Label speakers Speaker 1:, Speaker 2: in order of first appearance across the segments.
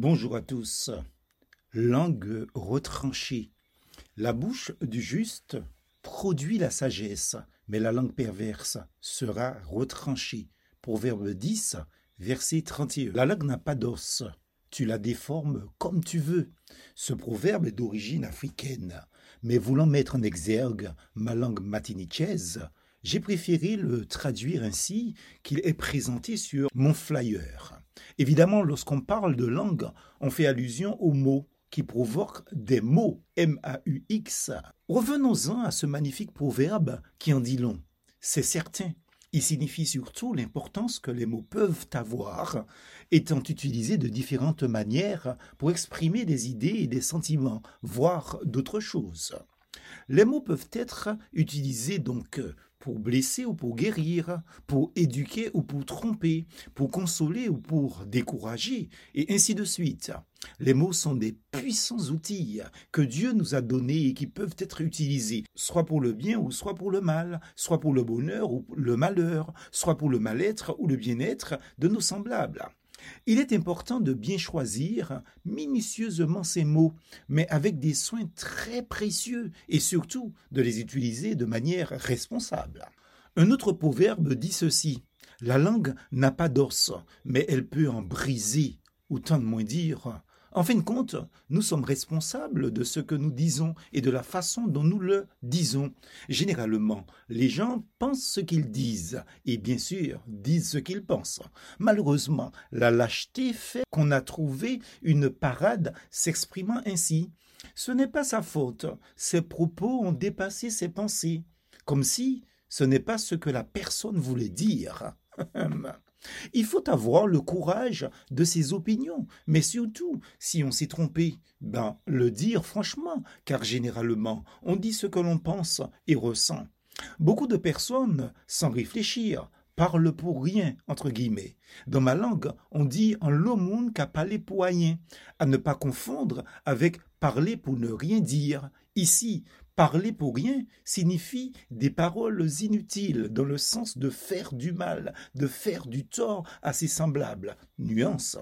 Speaker 1: Bonjour à tous. Langue retranchée. La bouche du juste produit la sagesse, mais la langue perverse sera retranchée. Proverbe 10, verset 31. La langue n'a pas d'os. Tu la déformes comme tu veux. Ce proverbe est d'origine africaine, mais voulant mettre en exergue ma langue matinichaise, j'ai préféré le traduire ainsi qu'il est présenté sur mon flyer. Évidemment, lorsqu'on parle de langue, on fait allusion aux mots qui provoquent des mots M-A-U-X. Revenons-en à ce magnifique proverbe qui en dit long. C'est certain. Il signifie surtout l'importance que les mots peuvent avoir, étant utilisés de différentes manières pour exprimer des idées et des sentiments, voire d'autres choses. Les mots peuvent être utilisés donc pour blesser ou pour guérir, pour éduquer ou pour tromper, pour consoler ou pour décourager, et ainsi de suite. Les mots sont des puissants outils que Dieu nous a donnés et qui peuvent être utilisés, soit pour le bien ou soit pour le mal, soit pour le bonheur ou le malheur, soit pour le mal-être ou le bien-être de nos semblables. Il est important de bien choisir minutieusement ces mots, mais avec des soins très précieux et surtout de les utiliser de manière responsable. Un autre proverbe dit ceci La langue n'a pas d'os, mais elle peut en briser, ou tant de moins dire en fin de compte, nous sommes responsables de ce que nous disons et de la façon dont nous le disons. Généralement, les gens pensent ce qu'ils disent et bien sûr disent ce qu'ils pensent. Malheureusement, la lâcheté fait qu'on a trouvé une parade s'exprimant ainsi. Ce n'est pas sa faute, ses propos ont dépassé ses pensées, comme si ce n'est pas ce que la personne voulait dire. Il faut avoir le courage de ses opinions, mais surtout, si on s'est trompé, ben, le dire franchement, car généralement, on dit ce que l'on pense et ressent. Beaucoup de personnes, sans réfléchir, parlent pour rien, entre guillemets. Dans ma langue, on dit en l'homme qu'à parler pour rien, à ne pas confondre avec parler pour ne rien dire. Ici, Parler pour rien signifie des paroles inutiles dans le sens de faire du mal, de faire du tort à ses semblables. Nuance.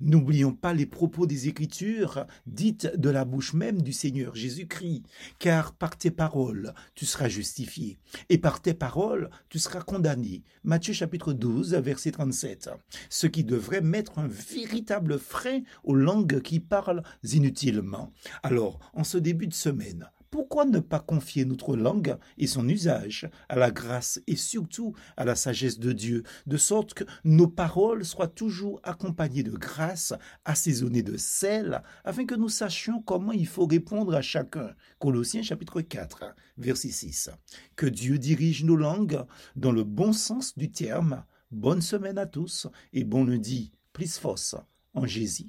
Speaker 1: N'oublions pas les propos des Écritures dites de la bouche même du Seigneur Jésus-Christ, car par tes paroles tu seras justifié, et par tes paroles tu seras condamné. Matthieu chapitre 12, verset 37. Ce qui devrait mettre un véritable frein aux langues qui parlent inutilement. Alors, en ce début de semaine, pourquoi ne pas confier notre langue et son usage à la grâce et surtout à la sagesse de Dieu, de sorte que nos paroles soient toujours accompagnées de grâce, assaisonnées de sel, afin que nous sachions comment il faut répondre à chacun? Colossiens chapitre 4, verset 6. Que Dieu dirige nos langues dans le bon sens du terme. Bonne semaine à tous et bon lundi. Plus force en Jésus.